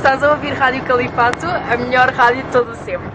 Estás a ouvir Rádio Califato, a melhor rádio de todo o sempre.